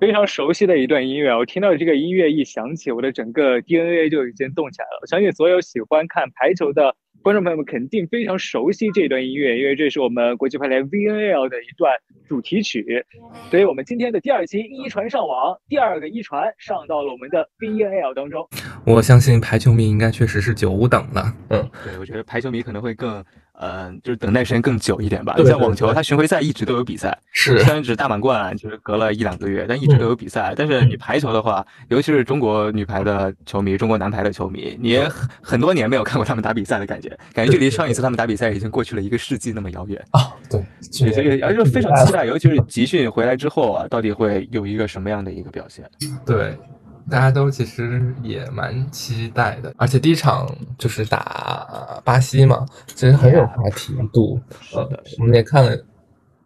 非常熟悉的一段音乐，我听到这个音乐一响起，我的整个 DNA 就已经动起来了。我相信所有喜欢看排球的观众朋友们肯定非常熟悉这段音乐，因为这是我们国际排联 VNL 的一段主题曲。所以我们今天的第二期一传上网，第二个一传上到了我们的 VNL 当中。我相信排球迷应该确实是久等了。嗯，对，我觉得排球迷可能会更。呃，就是等待时间更久一点吧。你像网球，它巡回赛一直都有比赛，是虽然只是大满贯，就是隔了一两个月，但一直都有比赛。但是你排球的话，尤其是中国女排的球迷、中国男排的球迷，你很多年没有看过他们打比赛的感觉，感觉距离上一次他们打比赛已经过去了一个世纪那么遥远啊。对，所以而且非常期待，尤其是集训回来之后啊，到底会有一个什么样的一个表现？对。大家都其实也蛮期待的，而且第一场就是打巴西嘛，其实很有话题度。呃，我们也看了，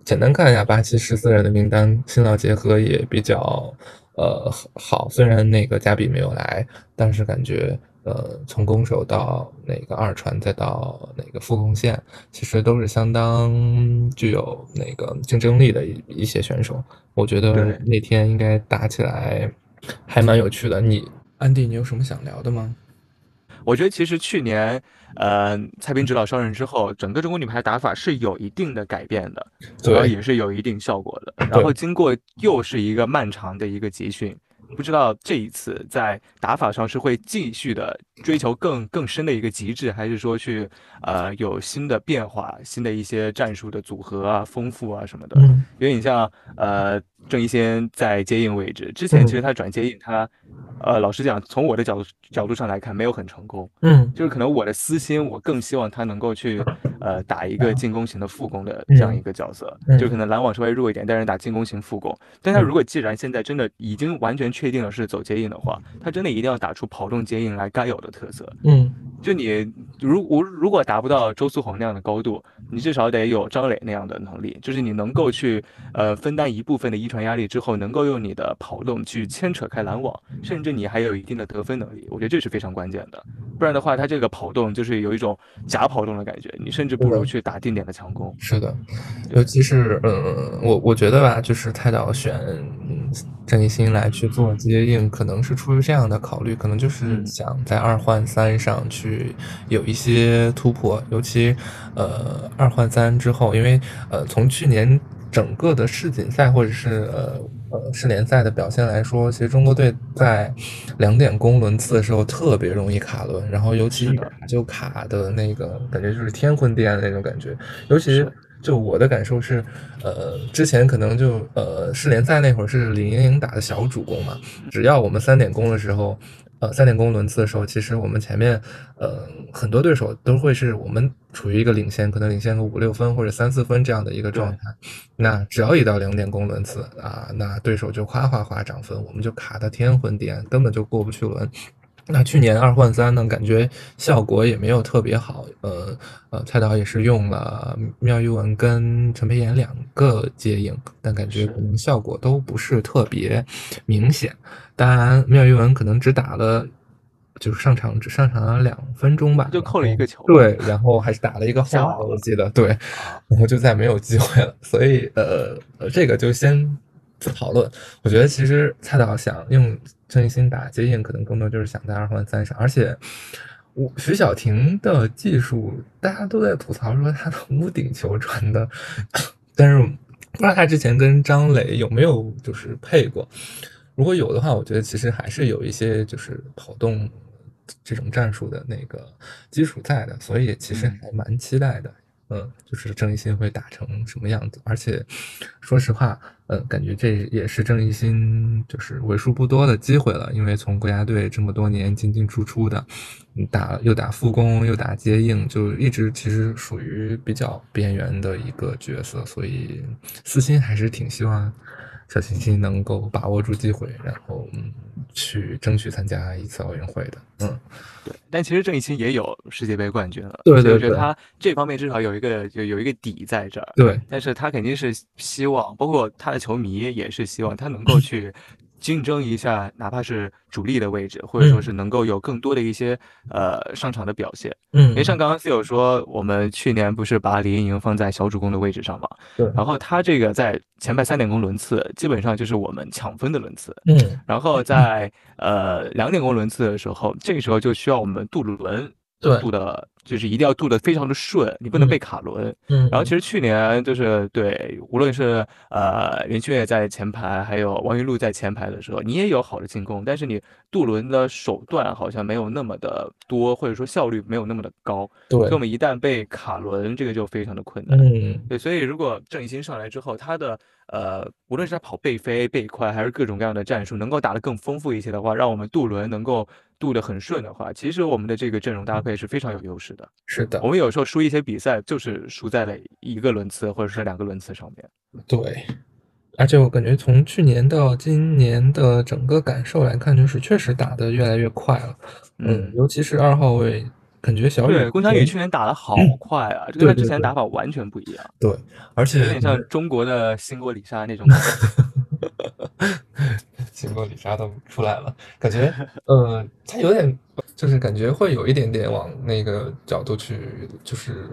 简单看一下巴西十四人的名单，新老结合也比较呃好。虽然那个加比没有来，但是感觉呃从攻守到那个二传再到那个副攻线，其实都是相当具有那个竞争力的一一些选手。我觉得那天应该打起来。还蛮有趣的，你安迪，你有什么想聊的吗？我觉得其实去年，呃，蔡斌指导上任之后，整个中国女排打法是有一定的改变的，主要也是有一定效果的。然后经过又是一个漫长的一个集训，不知道这一次在打法上是会继续的追求更更深的一个极致，还是说去呃有新的变化、新的一些战术的组合啊、丰富啊什么的？因为你像呃。郑一先在接应位置之前，其实他转接应，他，呃，老实讲，从我的角度角度上来看，没有很成功。嗯，就是可能我的私心，我更希望他能够去，呃，打一个进攻型的副攻的这样一个角色，就可能拦网稍微弱一点，但是打进攻型副攻。但他如果既然现在真的已经完全确定了是走接应的话，他真的一定要打出跑动接应来该有的特色。嗯，就你如我如果达不到周苏红那样的高度，你至少得有张磊那样的能力，就是你能够去，呃，分担一部分的一。传压力之后，能够用你的跑动去牵扯开拦网，甚至你还有一定的得分能力，我觉得这是非常关键的。不然的话，他这个跑动就是有一种假跑动的感觉，你甚至不如去打定点的强攻。是的，尤其是嗯，我我觉得吧，就是泰导选郑一新来去做接应，可能是出于这样的考虑，可能就是想在二换三上去有一些突破，尤其呃二换三之后，因为呃从去年。整个的世锦赛或者是呃呃世联赛的表现来说，其实中国队在两点攻轮次的时候特别容易卡轮，然后尤其卡就卡的那个感觉就是天昏地暗的那种感觉。尤其就我的感受是，呃，之前可能就呃世联赛那会儿是李盈莹打的小主攻嘛，只要我们三点攻的时候。呃，三点攻轮次的时候，其实我们前面，呃，很多对手都会是我们处于一个领先，可能领先个五六分或者三四分这样的一个状态。那只要一到两点攻轮次啊，那对手就哗哗哗涨分，我们就卡的天昏地暗，根本就过不去轮。那去年二换三呢，感觉效果也没有特别好。呃呃，蔡导也是用了妙玉文跟陈培妍两个接应，但感觉可能效果都不是特别明显。当然，妙玉文可能只打了，就是上场只上场了两分钟吧，就扣了一个球。对，然后还是打了一个后我记得对，然后就再没有机会了。所以呃呃，这个就先。讨论，我觉得其实蔡导想用郑义兴打接应，可能更多就是想在二环三上。而且，我徐小婷的技术，大家都在吐槽说她的屋顶球传的，但是不知道她之前跟张磊有没有就是配过。如果有的话，我觉得其实还是有一些就是跑动这种战术的那个基础在的，所以其实还蛮期待的。嗯，就是郑义兴会打成什么样子？而且，说实话，嗯，感觉这也是郑义兴就是为数不多的机会了。因为从国家队这么多年进进出出的，打又打副攻又打接应，就一直其实属于比较边缘的一个角色，所以私心还是挺希望。小星星能够把握住机会，然后嗯去争取参加一次奥运会的。嗯，对。但其实郑怡清也有世界杯冠军了，对对对。我觉得他这方面至少有一个有有一个底在这儿。对。但是他肯定是希望，包括他的球迷也是希望他能够去竞争一下，哪怕是主力的位置，或者说是能够有更多的一些呃上场的表现。嗯，因为像刚刚 C 友说，我们去年不是把李盈莹放在小主攻的位置上嘛？对。然后他这个在前排三点攻轮次，基本上就是我们抢分的轮次。嗯。然后在呃两点攻轮次的时候，这个时候就需要我们渡轮。对。渡的。就是一定要渡的非常的顺，你不能被卡轮。嗯，然后其实去年就是对，无论是呃袁旭在前排，还有王云璐在前排的时候，你也有好的进攻，但是你渡轮的手段好像没有那么的多，或者说效率没有那么的高。对，所以我们一旦被卡轮，这个就非常的困难。嗯，对，所以如果郑怡欣上来之后，他的呃，无论是他跑背飞、背快，还是各种各样的战术，能够打得更丰富一些的话，让我们渡轮能够渡得很顺的话，其实我们的这个阵容搭配是非常有优势的。是的，我们有时候输一些比赛，就是输在了一个轮次或者是两个轮次上面。对，而且我感觉从去年到今年的整个感受来看，就是确实打得越来越快了。嗯，尤其是二号位。感觉小雨龚翔宇去年打的好快啊，这跟他之前打法完全不一样。对，而且有点像中国的新国里莎那种。新国李莎都出来了，感觉呃，他有点就是感觉会有一点点往那个角度去，就是。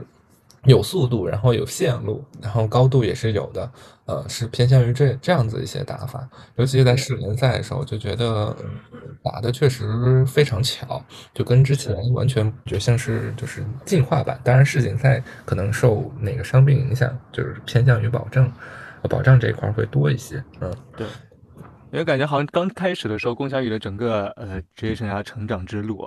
有速度，然后有线路，然后高度也是有的，呃，是偏向于这这样子一些打法。尤其是在世联赛的时候，就觉得打的确实非常巧，就跟之前完全就像是就是进化版。当然世锦赛可能受那个伤病影响，就是偏向于保证，保障这一块会多一些。嗯，对，因为感觉好像刚开始的时候，龚翔宇的整个呃职业生涯成长之路。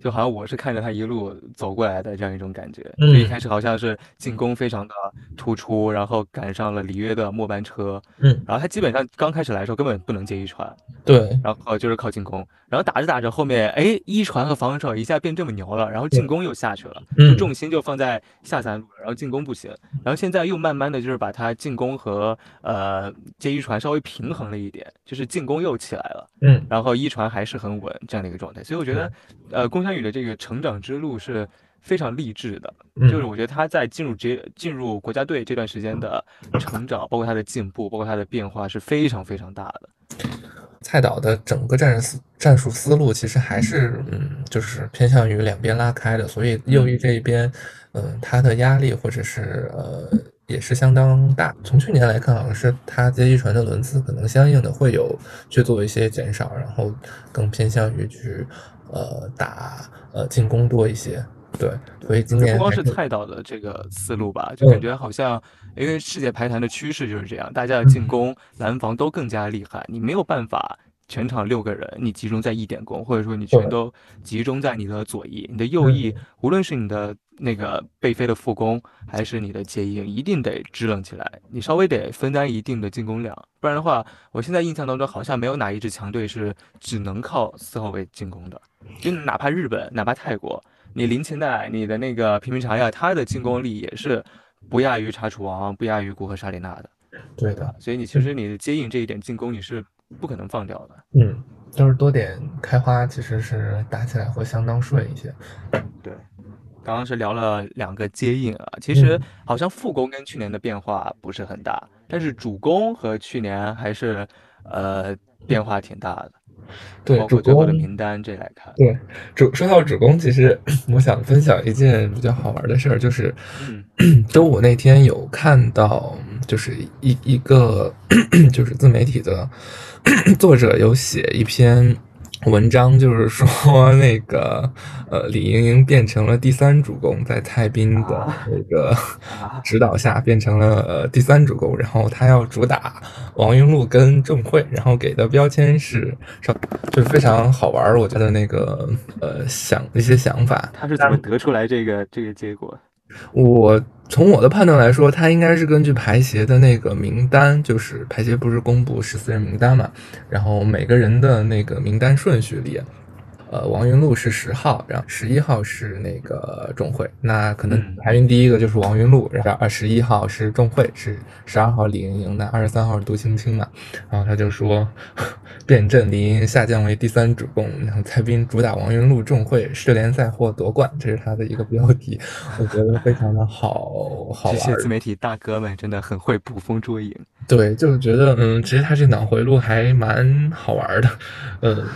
就好像我是看着他一路走过来的这样一种感觉，就一开始好像是进攻非常的突出，然后赶上了里约的末班车，嗯，然后他基本上刚开始来的时候根本不能接一传，对，然后就是靠进攻，然后打着打着后面，哎，一传和防守一下变这么牛了，然后进攻又下去了，就重心就放在下三路了，然后进攻不行，然后现在又慢慢的就是把他进攻和呃接一传稍微平衡了一点，就是进攻又起来了，嗯，然后一传还是很稳这样的一个状态，所以我觉得，呃，公。参与的这个成长之路是非常励志的，就是我觉得他在进入职进入国家队这段时间的成长，包括他的进步，包括他的变化是非常非常大的。蔡导的整个战术战术思路其实还是嗯，就是偏向于两边拉开的，所以右翼这一边，嗯，他的压力或者是呃也是相当大。从去年来看，好像是他接一传的轮次可能相应的会有去做一些减少，然后更偏向于去。呃，打呃进攻多一些，对，所以今年不光是蔡导的这个思路吧，就感觉好像因为世界排坛的趋势就是这样，大家的进攻、拦防都更加厉害，你没有办法全场六个人你集中在一点攻，或者说你全都集中在你的左翼，你的右翼，无论是你的。那个背飞的副攻还是你的接应，一定得支棱起来。你稍微得分担一定的进攻量，不然的话，我现在印象当中好像没有哪一支强队是只能靠四号位进攻的。就哪怕日本，哪怕泰国，你林琴代，你的那个平平查亚，他的进攻力也是不亚于查楚王，不亚于古贺沙里娜的。对的，所以你其实你的接应这一点进攻你是不可能放掉的。嗯，就是多点开花，其实是打起来会相当顺一些。对。刚刚是聊了两个接应啊，其实好像副攻跟去年的变化不是很大，但是主攻和去年还是呃变化挺大的。对，包括最后的名单这来看。对，主说到主攻，其实我想分享一件比较好玩的事儿，就是 周五那天有看到，就是一一个 就是自媒体的 作者有写一篇。文章就是说，那个呃，李盈莹变成了第三主攻，在蔡斌的那个 指导下变成了呃第三主攻，然后他要主打王云璐跟郑慧，然后给的标签是说就是非常好玩，我觉得那个呃想一些想法，他是怎么得出来这个这个结果？我从我的判断来说，他应该是根据排协的那个名单，就是排协不是公布十四人名单嘛，然后每个人的那个名单顺序里，呃，王云露是十号，然后十一号是那个钟会。那可能排名第一个就是王云露，然后二十一号是钟会，是十二号李盈莹，那二十三号是杜青青嘛。然后他就说，变阵李盈莹下降为第三主攻，然后蔡斌主打王云露、钟会，世联赛获夺冠，这是他的一个标题，我觉得非常的好好玩。这些自媒体大哥们真的很会捕风捉影。对，就是觉得嗯，其实他这脑回路还蛮好玩的，嗯。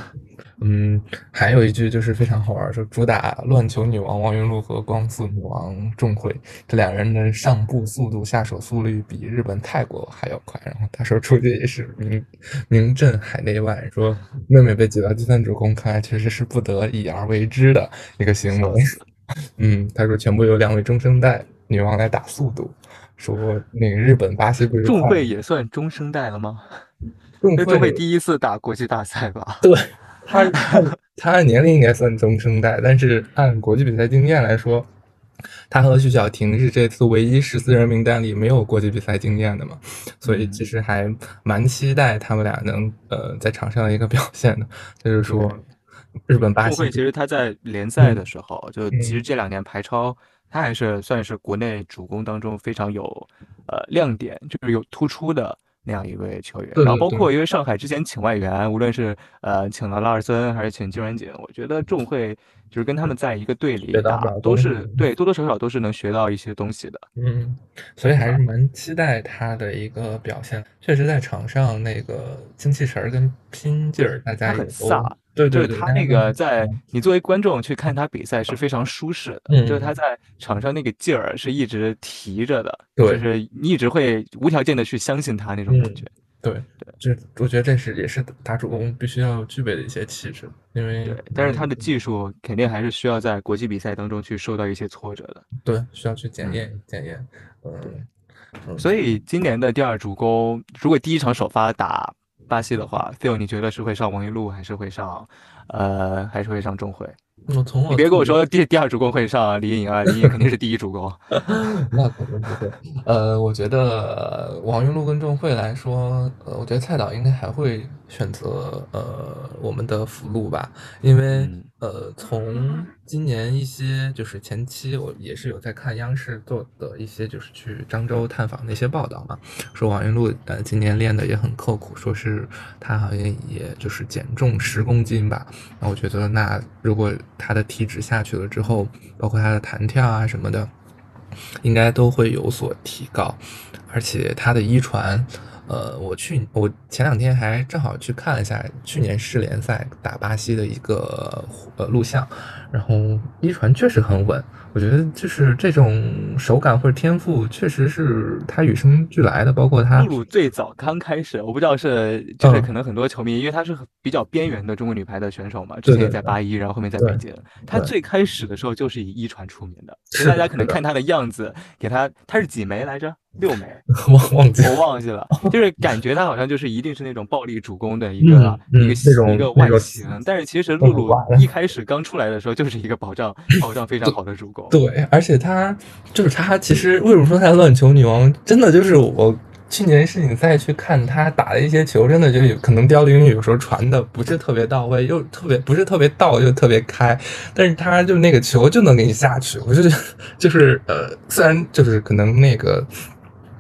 嗯，还有一句就是非常好玩，说主打乱球女王王云璐和光速女王钟慧这两人的上步速度、下手速率比日本、泰国还要快。然后他说出去也是名名震海内外，说妹妹被挤到第三组公开，确实是不得已而为之的一个行为。嗯，他说全部由两位中生代女王来打速度，说那个日本、巴西不是钟慧也算中生代了吗？钟慧 第一次打国际大赛吧？对。他他按年龄应该算中生代，但是按国际比赛经验来说，他和徐小婷是这次唯一十四人名单里没有国际比赛经验的嘛，所以其实还蛮期待他们俩能呃在场上的一个表现的。就是说，日本巴西其实他在联赛的时候，就其实这两年排超，他还是算是国内主攻当中非常有呃亮点，就是有突出的。那样一位球员，然后包括因为上海之前请外援，无论是呃请了拉尔森还是请金元锦，我觉得众会就是跟他们在一个队里打，都是对多多少少都是能学到一些东西的。嗯，所以还是蛮期待他的一个表现。确实在场上那个精气神儿跟拼劲儿，大家很飒。对对对，他那个在你作为观众去看他比赛是非常舒适的，就是他在场上那个劲儿是一直提着的，就是你一直会无条件的去相信他那种感觉。对对，这我觉得这是也是打主攻必须要具备的一些气质，因为对，但是他的技术肯定还是需要在国际比赛当中去受到一些挫折的，对，需要去检验检验。嗯，所以今年的第二主攻，如果第一场首发打。巴西的话，Phil，你觉得是会上王云露，还是会上，呃，还是会上钟慧？我从你别跟我说第第二主攻会上李颖啊，李颖肯定是第一主攻。那肯定不会。呃，我觉得王云露跟钟慧来说，呃，我觉得蔡导应该还会选择呃我们的福禄吧，因为。呃，从今年一些就是前期，我也是有在看央视做的一些就是去漳州探访的一些报道嘛，说王云璐呃今年练的也很刻苦，说是他好像也就是减重十公斤吧。那我觉得那如果他的体脂下去了之后，包括他的弹跳啊什么的，应该都会有所提高，而且他的遗传。呃，我去，我前两天还正好去看了一下去年世联赛打巴西的一个呃录像，然后一传确实很稳。我觉得就是这种手感或者天赋，确实是他与生俱来的。包括他露露最早刚开始，我不知道是就是可能很多球迷，因为他是比较边缘的中国女排的选手嘛，之前在八一，然后后面在北京。他最开始的时候就是以一传出名的，大家可能看他的样子，给他他是几枚来着？六枚？忘忘记我忘记了，就是感觉他好像就是一定是那种暴力主攻的一个一个一个外形，但是其实露露一开始刚出来的时候就是一个保障 保障非常好的主攻。对，而且他就是他，其实为什么说他乱球女王？真的就是我去年世锦赛去看他打的一些球，真的就有可能刁灵有时候传的不是特别到位，又特别不是特别到，又特别开，但是他就那个球就能给你下去。我就觉得 就是呃，虽然就是可能那个。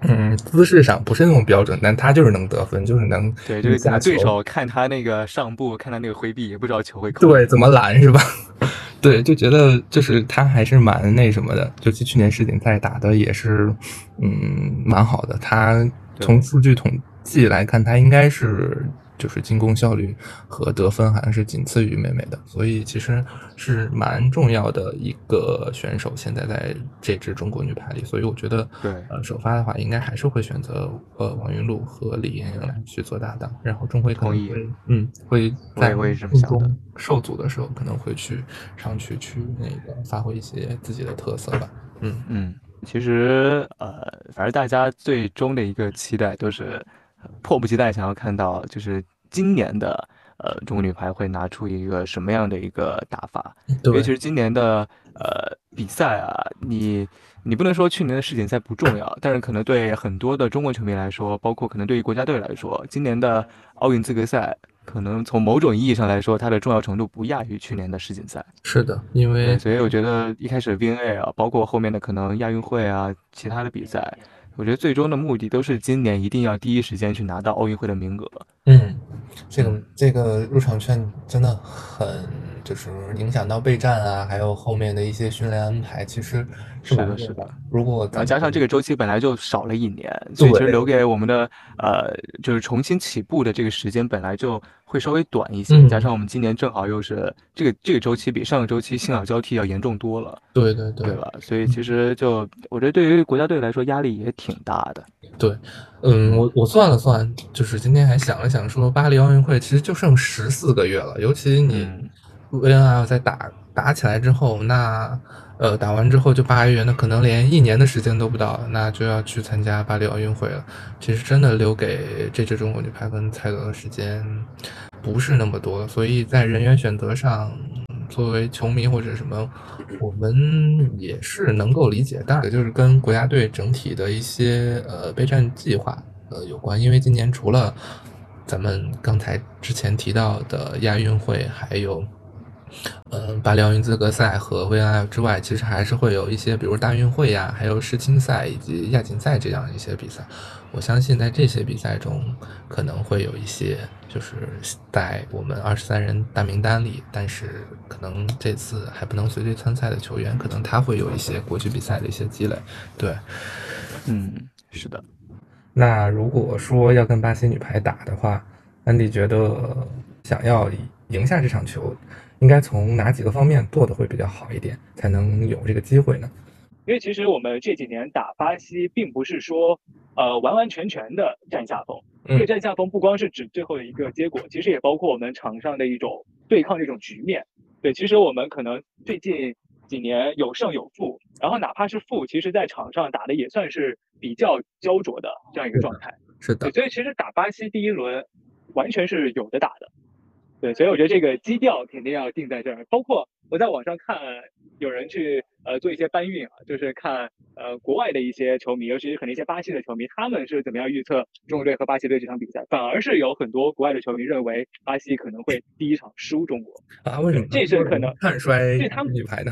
嗯，姿势上不是那种标准，但他就是能得分，就是能对，就是对手看他那个上步，看他那个挥臂，也不知道球会扣对怎么拦是吧？对，就觉得就是他还是蛮那什么的，尤其去年世锦赛打的也是嗯蛮好的，他从数据统计来看，他应该是。就是进攻效率和得分好像是仅次于美美的，所以其实是蛮重要的一个选手。现在在这支中国女排里，所以我觉得，对，呃，首发的话应该还是会选择呃王云露和李盈莹来去做搭档，然后钟慧可能会，嗯，会在中受阻的时候可能会去上去去那个发挥一些自己的特色吧。嗯嗯，其实呃，反正大家最终的一个期待都是迫不及待想要看到，就是。今年的呃中国女排会拿出一个什么样的一个打法？因为其是今年的呃比赛啊，你你不能说去年的世锦赛不重要，但是可能对很多的中国球迷来说，包括可能对于国家队来说，今年的奥运资格赛可能从某种意义上来说，它的重要程度不亚于去年的世锦赛。是的，因为所以我觉得一开始 VNA 啊，包括后面的可能亚运会啊，其他的比赛，我觉得最终的目的都是今年一定要第一时间去拿到奥运会的名额。嗯，这个这个入场券真的很。就是影响到备战啊，还有后面的一些训练安排，其实是的，是的。如果再加上这个周期本来就少了一年，所以其实留给我们的呃，就是重新起步的这个时间本来就会稍微短一些。加上我们今年正好又是这个这个周期比上个周期新老交替要严重多了，对对对，对吧？所以其实就我觉得对于国家队来说压力也挺大的。对，嗯，我我算了算，就是今天还想了想，说巴黎奥运会其实就剩十四个月了，尤其你。VNL 在打打起来之后，那呃打完之后就八月，那可能连一年的时间都不到，那就要去参加巴黎奥运会了。其实真的留给这支中国女排跟蔡格的时间不是那么多，所以在人员选择上，作为球迷或者什么，我们也是能够理解。当然，就是跟国家队整体的一些呃备战计划呃有关，因为今年除了咱们刚才之前提到的亚运会，还有。嗯，巴黎奥运资格赛和 VNL 之外，其实还是会有一些，比如大运会呀，还有世青赛以及亚锦赛这样一些比赛。我相信在这些比赛中，可能会有一些就是在我们二十三人大名单里，但是可能这次还不能随队参赛的球员，可能他会有一些国际比赛的一些积累。对，嗯，是的。那如果说要跟巴西女排打的话，安迪觉得想要赢下这场球。应该从哪几个方面做的会比较好一点，才能有这个机会呢？因为其实我们这几年打巴西，并不是说呃完完全全的占下风。这个占下风不光是指最后的一个结果，其实也包括我们场上的一种对抗这种局面。对，其实我们可能最近几年有胜有负，然后哪怕是负，其实在场上打的也算是比较焦灼的这样一个状态。是的，所以其实打巴西第一轮完全是有的打的。对，所以我觉得这个基调肯定要定在这儿。包括我在网上看，有人去呃做一些搬运啊，就是看呃国外的一些球迷，尤其是可能一些巴西的球迷，他们是怎么样预测中国队和巴西队这场比赛？反而是有很多国外的球迷认为巴西可能会第一场输中国啊？为什么？这是可能看衰对他们女排的。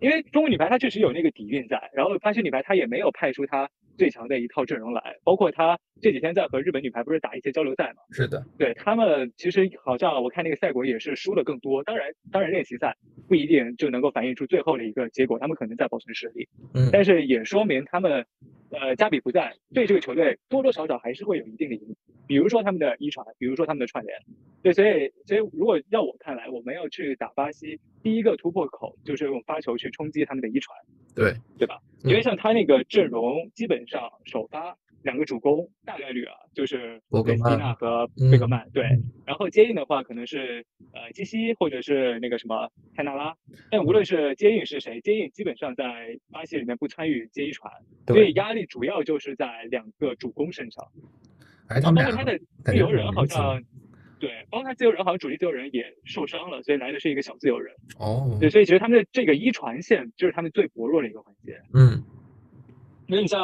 因为中国女排她确实有那个底蕴在，然后巴西女排她也没有派出她最强的一套阵容来，包括她这几天在和日本女排不是打一些交流赛嘛？是的，对他们其实好像我看那个赛果也是输的更多，当然当然练习赛不一定就能够反映出最后的一个结果，他们可能在保存实力，嗯，但是也说明他们呃加比不在，对这个球队多多少少还是会有一定的影响，比如说他们的一传，比如说他们的串联，对，所以所以如果要我看来，我们要去打巴西。第一个突破口就是用发球去冲击他们的一传，对对吧？因为像他那个阵容，基本上首发两个主攻大概率啊，就是贝斯蒂纳和贝格曼，对。然后接应的话，可能是呃基西或者是那个什么泰纳拉。但无论是接应是谁，接应基本上在巴西里面不参与接一传，所以压力主要就是在两个主攻身上。包括他的自由人好像。对，包括他自由人好像主力自由人也受伤了，所以来的是一个小自由人。哦，对，所以其实他们的这个一传线就是他们最薄弱的一个环节。嗯，那你像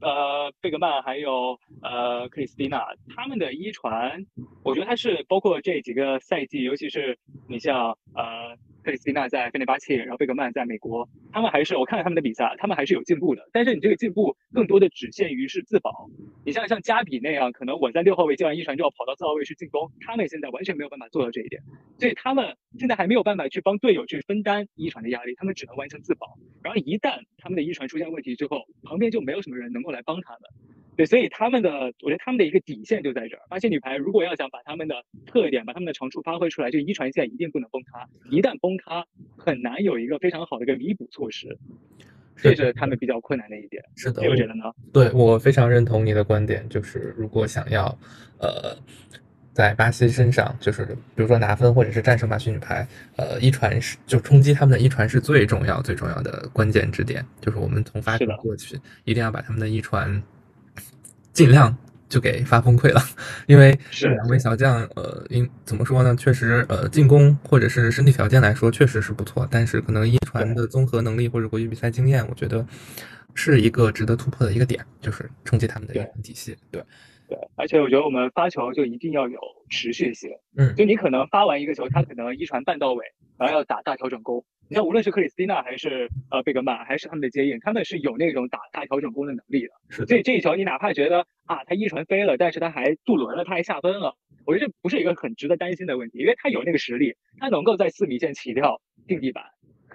呃贝格曼还有呃克里斯蒂娜，他们的一传，我觉得他是包括这几个赛季，尤其是你像呃。克里斯蒂娜在费内巴切，然后贝格曼在美国，他们还是我看了他们的比赛，他们还是有进步的。但是你这个进步更多的只限于是自保。你像像加比那样，可能我在六号位接完一传就要跑到四号位去进攻，他们现在完全没有办法做到这一点，所以他们现在还没有办法去帮队友去分担一传的压力，他们只能完成自保。然后一旦他们的一传出现问题之后，旁边就没有什么人能够来帮他们。对，所以他们的，我觉得他们的一个底线就在这儿。巴西女排如果要想把他们的特点、把他们的长处发挥出来，这个一传线一定不能崩塌。一旦崩塌，很难有一个非常好的一个弥补措施，这是他们比较困难的一点。是的，你觉得呢？对我非常认同你的观点，就是如果想要，呃，在巴西身上，就是比如说拿分或者是战胜巴西女排，呃，一传是就冲击他们的一传是最重要、最重要的关键之点，就是我们从发球过去，一定要把他们的一传。尽量就给发崩溃了，因为是两位小将，呃，因怎么说呢？确实，呃，进攻或者是身体条件来说，确实是不错，但是可能一传的综合能力或者国际比赛经验，我觉得是一个值得突破的一个点，就是冲击他们的体系。对对，而且我觉得我们发球就一定要有持续性。嗯，就你可能发完一个球，他可能一传半到位，然后要打大调整攻。你像无论是克里斯蒂娜还是呃贝格曼，还是他们的接应，他们是有那种打大调整攻的能力的。所以这一球你哪怕觉得啊他一传飞了，但是他还渡轮了，他还下分了，我觉得这不是一个很值得担心的问题，因为他有那个实力，他能够在四米线起跳定地板。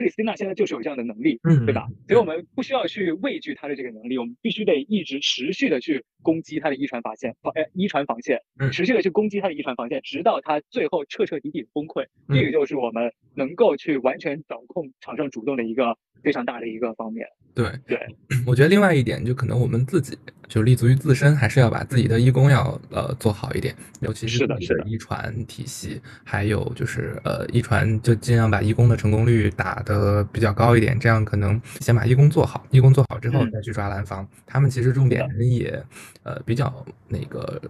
克里斯蒂娜现在就是有这样的能力，嗯，对吧？所以我们不需要去畏惧他的这个能力，我们必须得一直持续的去攻击他的遗传防线，防呃遗传防线，持续的去攻击他的遗传防线，直到他最后彻彻底底崩溃。这个就是我们能够去完全掌控场上主动的一个非常大的一个方面。对对，我觉得另外一点就可能我们自己就立足于自身，还是要把自己的义工要呃做好一点，尤其是的遗传体系，还有就是呃遗传就尽量把义工的成功率打得比较高一点，这样可能先把一工做好，一工做好之后再去抓蓝防。他们其实重点也呃比较那个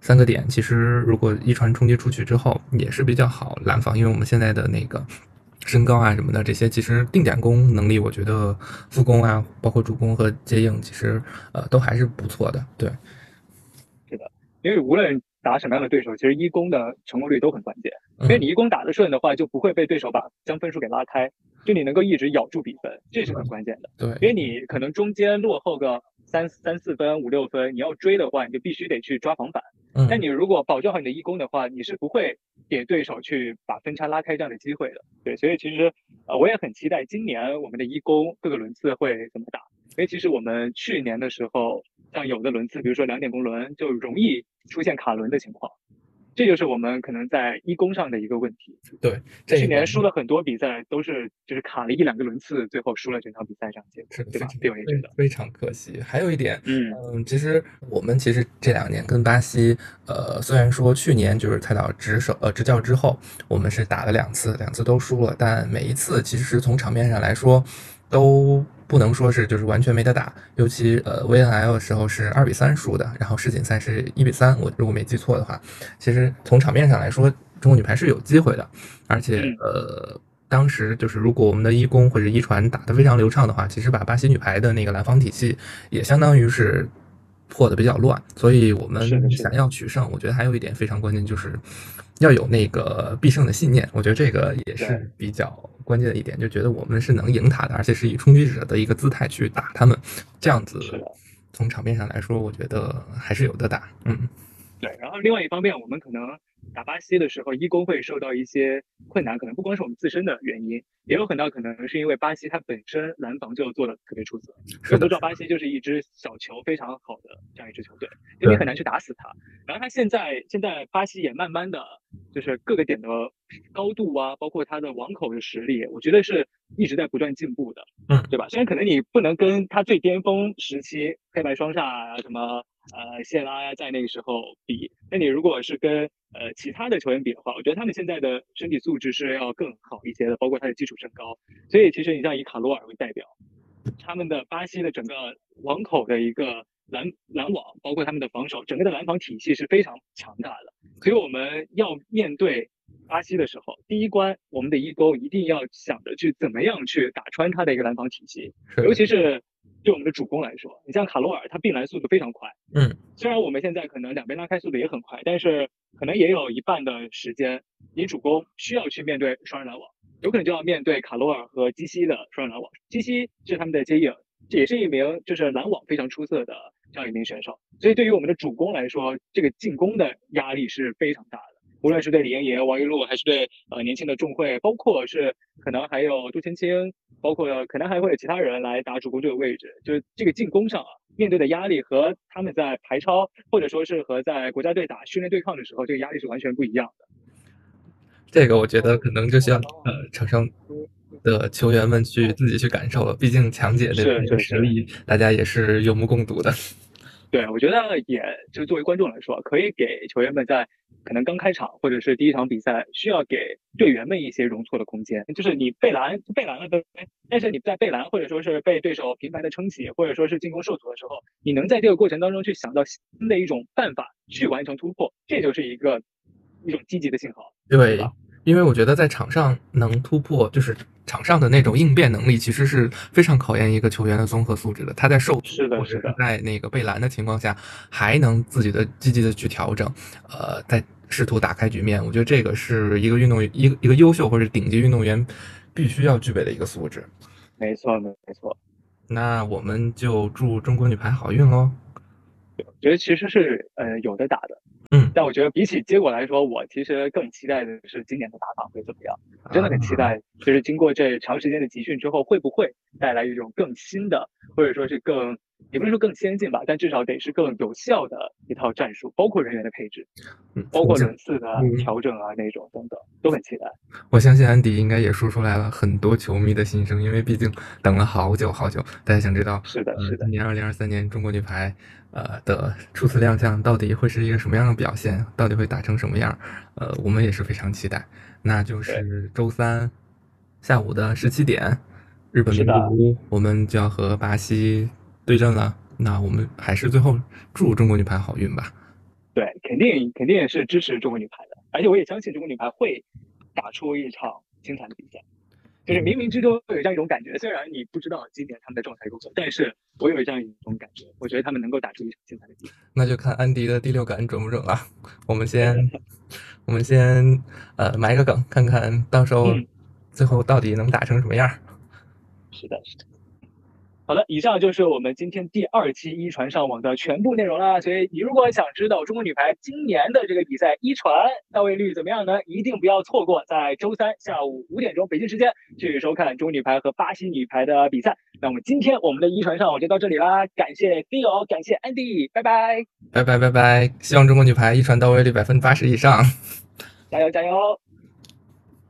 三个点，其实如果一传冲击出去之后也是比较好拦防，因为我们现在的那个。身高啊什么的，这些其实定点攻能力，我觉得副攻啊，包括主攻和接应，其实呃都还是不错的。对，是的，因为无论打什么样的对手，其实一攻的成功率都很关键。因为你一攻打得顺的话，就不会被对手把将分数给拉开，就你能够一直咬住比分，这是很关键的。对，因为你可能中间落后个三三四分、五六分，你要追的话，你就必须得去抓防反。嗯但你如果保证好你的一攻的话，你是不会给对手去把分差拉开这样的机会的。对，所以其实呃我也很期待今年我们的一攻各个轮次会怎么打。因为其实我们去年的时候，像有的轮次，比如说两点攻轮，就容易出现卡轮的情况。这就是我们可能在一攻上的一个问题。对，去年输了很多比赛，都是就是卡了一两个轮次，最后输了整场比赛这样结果，对吧？对，我也觉得非常可惜。还有一点，嗯嗯，其实我们其实这两年跟巴西，呃，虽然说去年就是蔡导执手呃执教之后，我们是打了两次，两次都输了，但每一次其实从场面上来说，都。不能说是就是完全没得打，尤其呃 VNL 的时候是二比三输的，然后世锦赛是一比三，我如果没记错的话，其实从场面上来说，中国女排是有机会的，而且呃当时就是如果我们的一攻或者一传打得非常流畅的话，其实把巴西女排的那个拦防体系也相当于是破的比较乱，所以我们想要取胜，我觉得还有一点非常关键就是。要有那个必胜的信念，我觉得这个也是比较关键的一点，就觉得我们是能赢他的，而且是以冲击者的一个姿态去打他们，这样子从场面上来说，我觉得还是有的打。嗯，对。然后另外一方面，我们可能。打巴西的时候，一攻会受到一些困难，可能不光是我们自身的原因，也有很大可能是因为巴西它本身拦防就做的特别出色。我们都知道巴西就是一支小球非常好的这样一支球队，就你很难去打死它。然后它现在现在巴西也慢慢的就是各个点的高度啊，包括它的网口的实力，我觉得是一直在不断进步的，嗯，对吧？虽然可能你不能跟它最巅峰时期黑白双煞啊什么。呃，谢拉呀，在那个时候比，那你如果是跟呃其他的球员比的话，我觉得他们现在的身体素质是要更好一些的，包括他的基础身高。所以其实你像以卡罗尔为代表，他们的巴西的整个网口的一个拦拦网，包括他们的防守，整个的拦防体系是非常强大的。所以我们要面对巴西的时候，第一关我们的一勾一定要想着去怎么样去打穿他的一个拦防体系，尤其是。对我们的主攻来说，你像卡罗尔，他并篮速度非常快。嗯，虽然我们现在可能两边拉开速度也很快，但是可能也有一半的时间，你主攻需要去面对双人拦网，有可能就要面对卡罗尔和基西的双人拦网。基西是他们的接应，这也是一名就是拦网非常出色的这样一名选手。所以对于我们的主攻来说，这个进攻的压力是非常大的。无论是对李盈莹、王玉璐，还是对呃年轻的众会，包括是可能还有杜青青，包括可能还会有其他人来打主攻这个位置，就是这个进攻上啊，面对的压力和他们在排超或者说是和在国家队打训练对抗的时候，这个压力是完全不一样的。这个我觉得可能就需要呃场上的球员们去自己去感受了，毕竟强姐的这个实力，大家也是有目共睹的。对，我觉得也就作为观众来说，可以给球员们在。可能刚开场或者是第一场比赛，需要给队员们一些容错的空间。就是你被拦，被拦了，对但是你在被拦或者说是被对手频繁的撑起，或者说是进攻受阻的时候，你能在这个过程当中去想到新的一种办法去完成突破，这就是一个一种积极的信号。对，因为我觉得在场上能突破，就是场上的那种应变能力，其实是非常考验一个球员的综合素质的。他在受是的，是的，在那个被拦的情况下，还能自己的积极的去调整，呃，在试图打开局面。我觉得这个是一个运动员，一个一个优秀或者顶级运动员必须要具备的一个素质。没错，没错。那我们就祝中国女排好运喽！我觉得其实是呃有的打的。嗯，但我觉得比起结果来说，我其实更期待的是今年的打法会怎么样。真的很期待，就是经过这长时间的集训之后，会不会带来一种更新的，或者说是更，也不是说更先进吧，但至少得是更有效的一套战术，包括人员的配置，包括轮次的调整啊那种等等，都很期待。我相信安迪应该也说出来了很多球迷的心声，因为毕竟等了好久好久，大家想知道，是的，是的，今年二零二三年中国女排。呃的初次亮相到底会是一个什么样的表现？到底会打成什么样？呃，我们也是非常期待。那就是周三下午的十七点，日本名古屋，我们就要和巴西对阵了。那我们还是最后祝中国女排好运吧。对，肯定肯定是支持中国女排的，而且我也相信中国女排会打出一场精彩的比赛。就是冥冥之中会有这样一种感觉，虽然你不知道今年他们的状态如何，但是我有这样一种感觉，我觉得他们能够打出一场精彩的比赛。那就看安迪的第六感准不准了。我们先，我们先呃埋个梗，看看到时候最后到底能打成什么样。是的，是的。好的，以上就是我们今天第二期一传上网的全部内容啦。所以你如果想知道中国女排今年的这个比赛一传到位率怎么样呢？一定不要错过在周三下午五点钟北京时间去收看中国女排和巴西女排的比赛。那我们今天我们的一传上网就到这里啦，感谢 Dio，感谢 Andy，拜拜，拜拜拜拜，希望中国女排一传到位率百分之八十以上，加油加油。